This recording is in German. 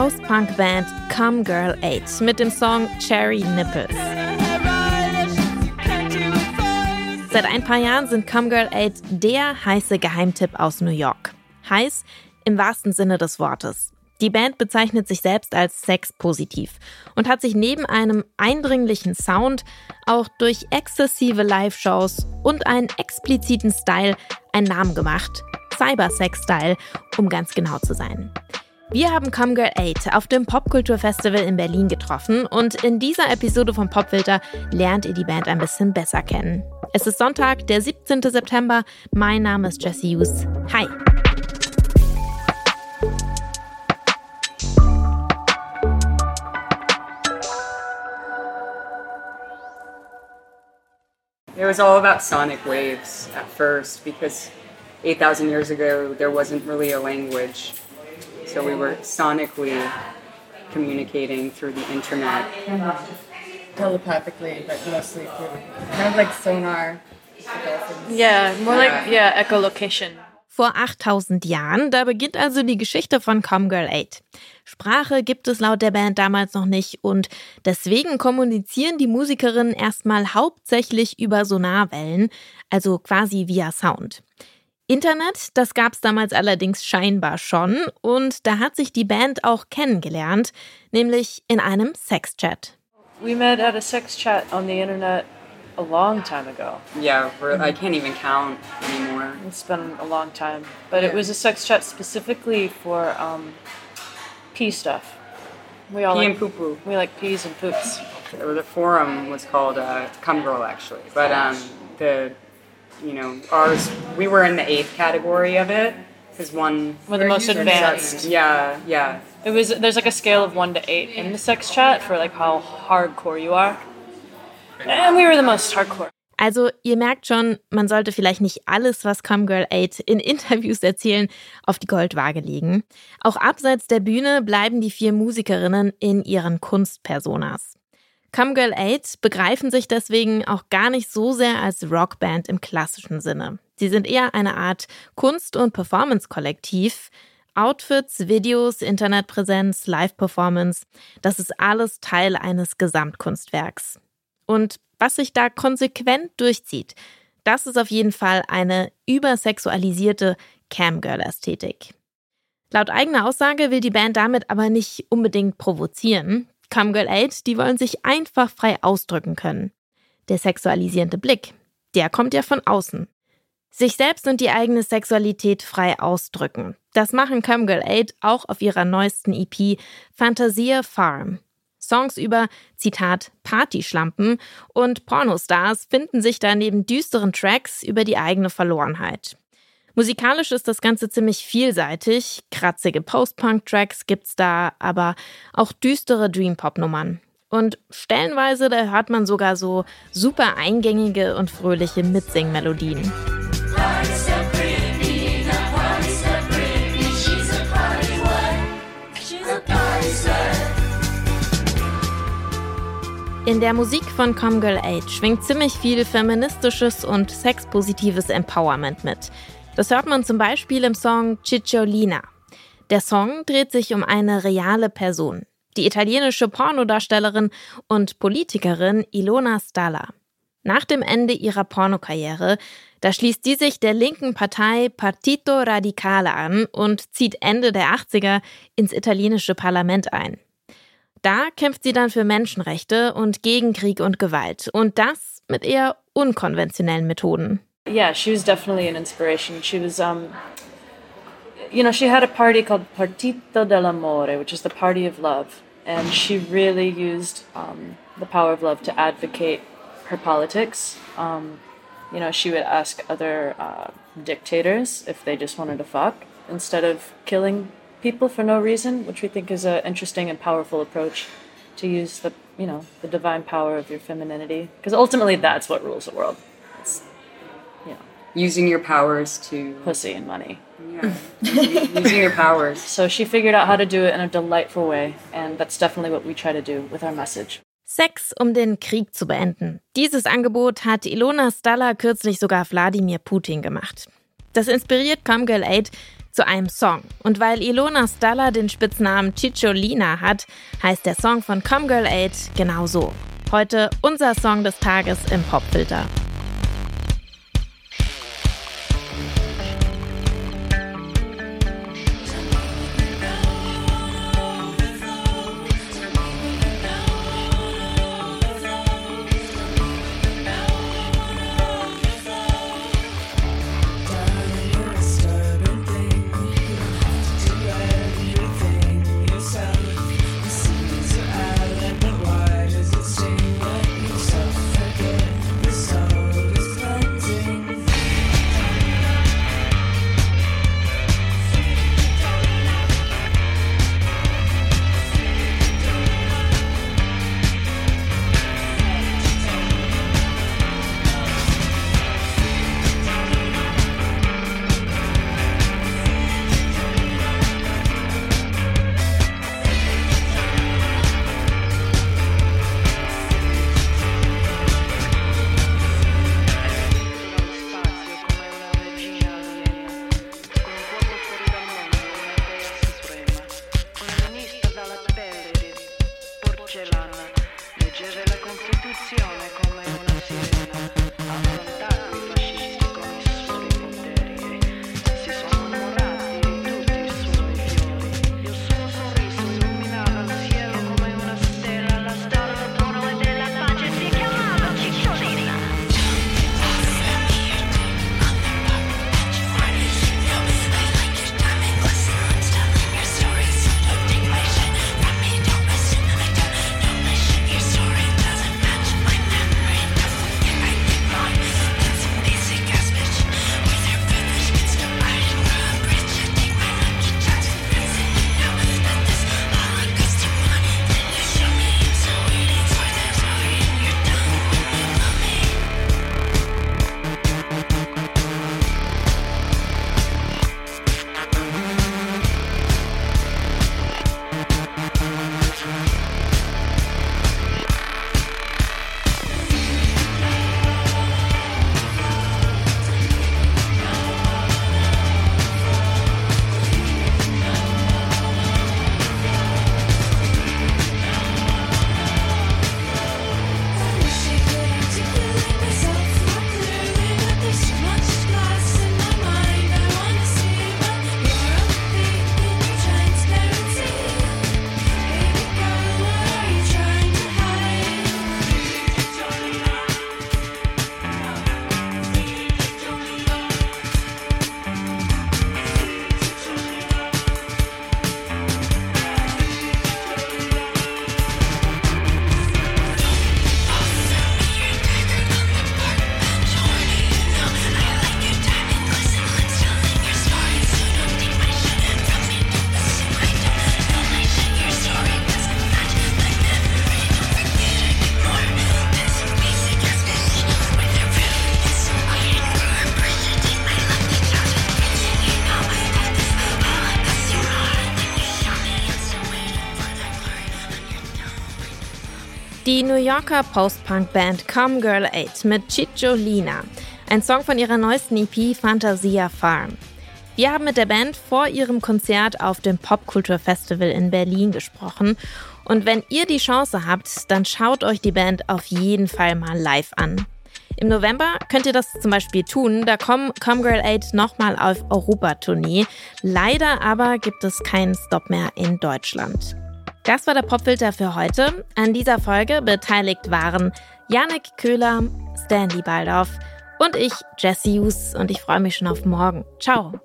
Post-Punk-Band Come Girl 8 mit dem Song Cherry Nipples. Seit ein paar Jahren sind Come Girl 8 der heiße Geheimtipp aus New York. Heiß im wahrsten Sinne des Wortes. Die Band bezeichnet sich selbst als sexpositiv und hat sich neben einem eindringlichen Sound auch durch exzessive Live-Shows und einen expliziten Style einen Namen gemacht. Cybersex-Style, um ganz genau zu sein. Wir haben Come Girl 8 auf dem Popkulturfestival in Berlin getroffen und in dieser Episode von Popfilter lernt ihr die Band ein bisschen besser kennen. Es ist Sonntag, der 17. September. Mein Name ist Jesse Hughes. Hi! It was all about sonic waves at first because 8,000 years ago there wasn't really a language. So we were sonically communicating through the internet. Telepathically, but mostly through kind of like sonar. Yeah, more like yeah, echolocation. Vor 8000 Jahren, da beginnt also die Geschichte von Comgirl 8. Sprache gibt es laut der Band damals noch nicht und deswegen kommunizieren die Musikerinnen erstmal hauptsächlich über Sonarwellen, also quasi via Sound. Internet, das gab es damals allerdings scheinbar schon und da hat sich die Band auch kennengelernt, nämlich in einem Sexchat. We met at a sex chat on the internet a long time ago. Yeah, I can't even count anymore. It's been a long time, but it was a sex chat specifically for um, pee stuff. We all Pee like, and poo poo. We like peas and poops. The forum was called uh, Come Girl actually, but um, the you know ours we were in the eighth category of it because one We're the most advanced. yeah yeah It was there's like a scale of one to eight in the sex chat for like how hardcore you are, and we were the most hardcore. Also ihr merkt schon, man sollte vielleicht nicht alles, was Comgirl 8 in Interviews erzählen, auf die Goldwaage legen. Auch abseits der Bühne bleiben die vier Musikerinnen in ihren Kunstpersonas. Comgirl 8 begreifen sich deswegen auch gar nicht so sehr als Rockband im klassischen Sinne. Sie sind eher eine Art Kunst- und Performance-Kollektiv. Outfits, Videos, Internetpräsenz, Live-Performance, das ist alles Teil eines Gesamtkunstwerks. Und was sich da konsequent durchzieht, das ist auf jeden Fall eine übersexualisierte Camgirl-Ästhetik. Laut eigener Aussage will die Band damit aber nicht unbedingt provozieren. Camgirl 8, die wollen sich einfach frei ausdrücken können. Der sexualisierende Blick, der kommt ja von außen. Sich selbst und die eigene Sexualität frei ausdrücken. Das machen Camgirl 8 auch auf ihrer neuesten EP Fantasia Farm. Songs über, Zitat, Partyschlampen und Pornostars finden sich da neben düsteren Tracks über die eigene Verlorenheit. Musikalisch ist das Ganze ziemlich vielseitig. Kratzige Post-Punk-Tracks gibt's da, aber auch düstere Dream-Pop-Nummern. Und stellenweise, da hört man sogar so super eingängige und fröhliche Mitsingmelodien. In der Musik von Comgirl 8 schwingt ziemlich viel feministisches und sexpositives Empowerment mit. Das hört man zum Beispiel im Song Cicciolina. Der Song dreht sich um eine reale Person, die italienische Pornodarstellerin und Politikerin Ilona Stalla. Nach dem Ende ihrer Pornokarriere, da schließt die sich der linken Partei Partito Radicale an und zieht Ende der 80er ins italienische Parlament ein. Da kämpft sie dann für Menschenrechte und gegen Krieg und Gewalt. Und das mit eher unkonventionellen Methoden. Yeah, she was definitely an inspiration. She was, um, you know, she had a party called Partito dell'Amore, which is the party of love. And she really used um, the power of love to advocate her politics. Um, you know, she would ask other uh, dictators if they just wanted to fuck instead of killing people for no reason, which we think is an interesting and powerful approach to use the, you know, the divine power of your femininity. Because ultimately, that's what rules the world. Using your powers to pussy and money. yeah using your powers So she figured out how to do it in a delightful way, and that's definitely what we try to do with our message. Sex, um den Krieg zu beenden. Dieses Angebot hat Ilona Stalla kürzlich sogar Wladimir Putin gemacht. Das inspiriert Comgirl 8, zu einem Song. Und weil Ilona Stalla den Spitznamen Cicciolina hat, heißt der Song von Comgirl 8 genauso. Heute unser Song des Tages im Popfilter. Die New Yorker Post-Punk-Band Come Girl 8 mit Cicciolina. Ein Song von ihrer neuesten EP Fantasia Farm. Wir haben mit der Band vor ihrem Konzert auf dem Popkulturfestival in Berlin gesprochen. Und wenn ihr die Chance habt, dann schaut euch die Band auf jeden Fall mal live an. Im November könnt ihr das zum Beispiel tun. Da kommen Come Girl 8 nochmal auf Europatournee. Leider aber gibt es keinen Stop mehr in Deutschland. Das war der Popfilter für heute. An dieser Folge beteiligt waren Janik Köhler, Stanley Baldorf und ich, Jesse Hughes. Und ich freue mich schon auf morgen. Ciao.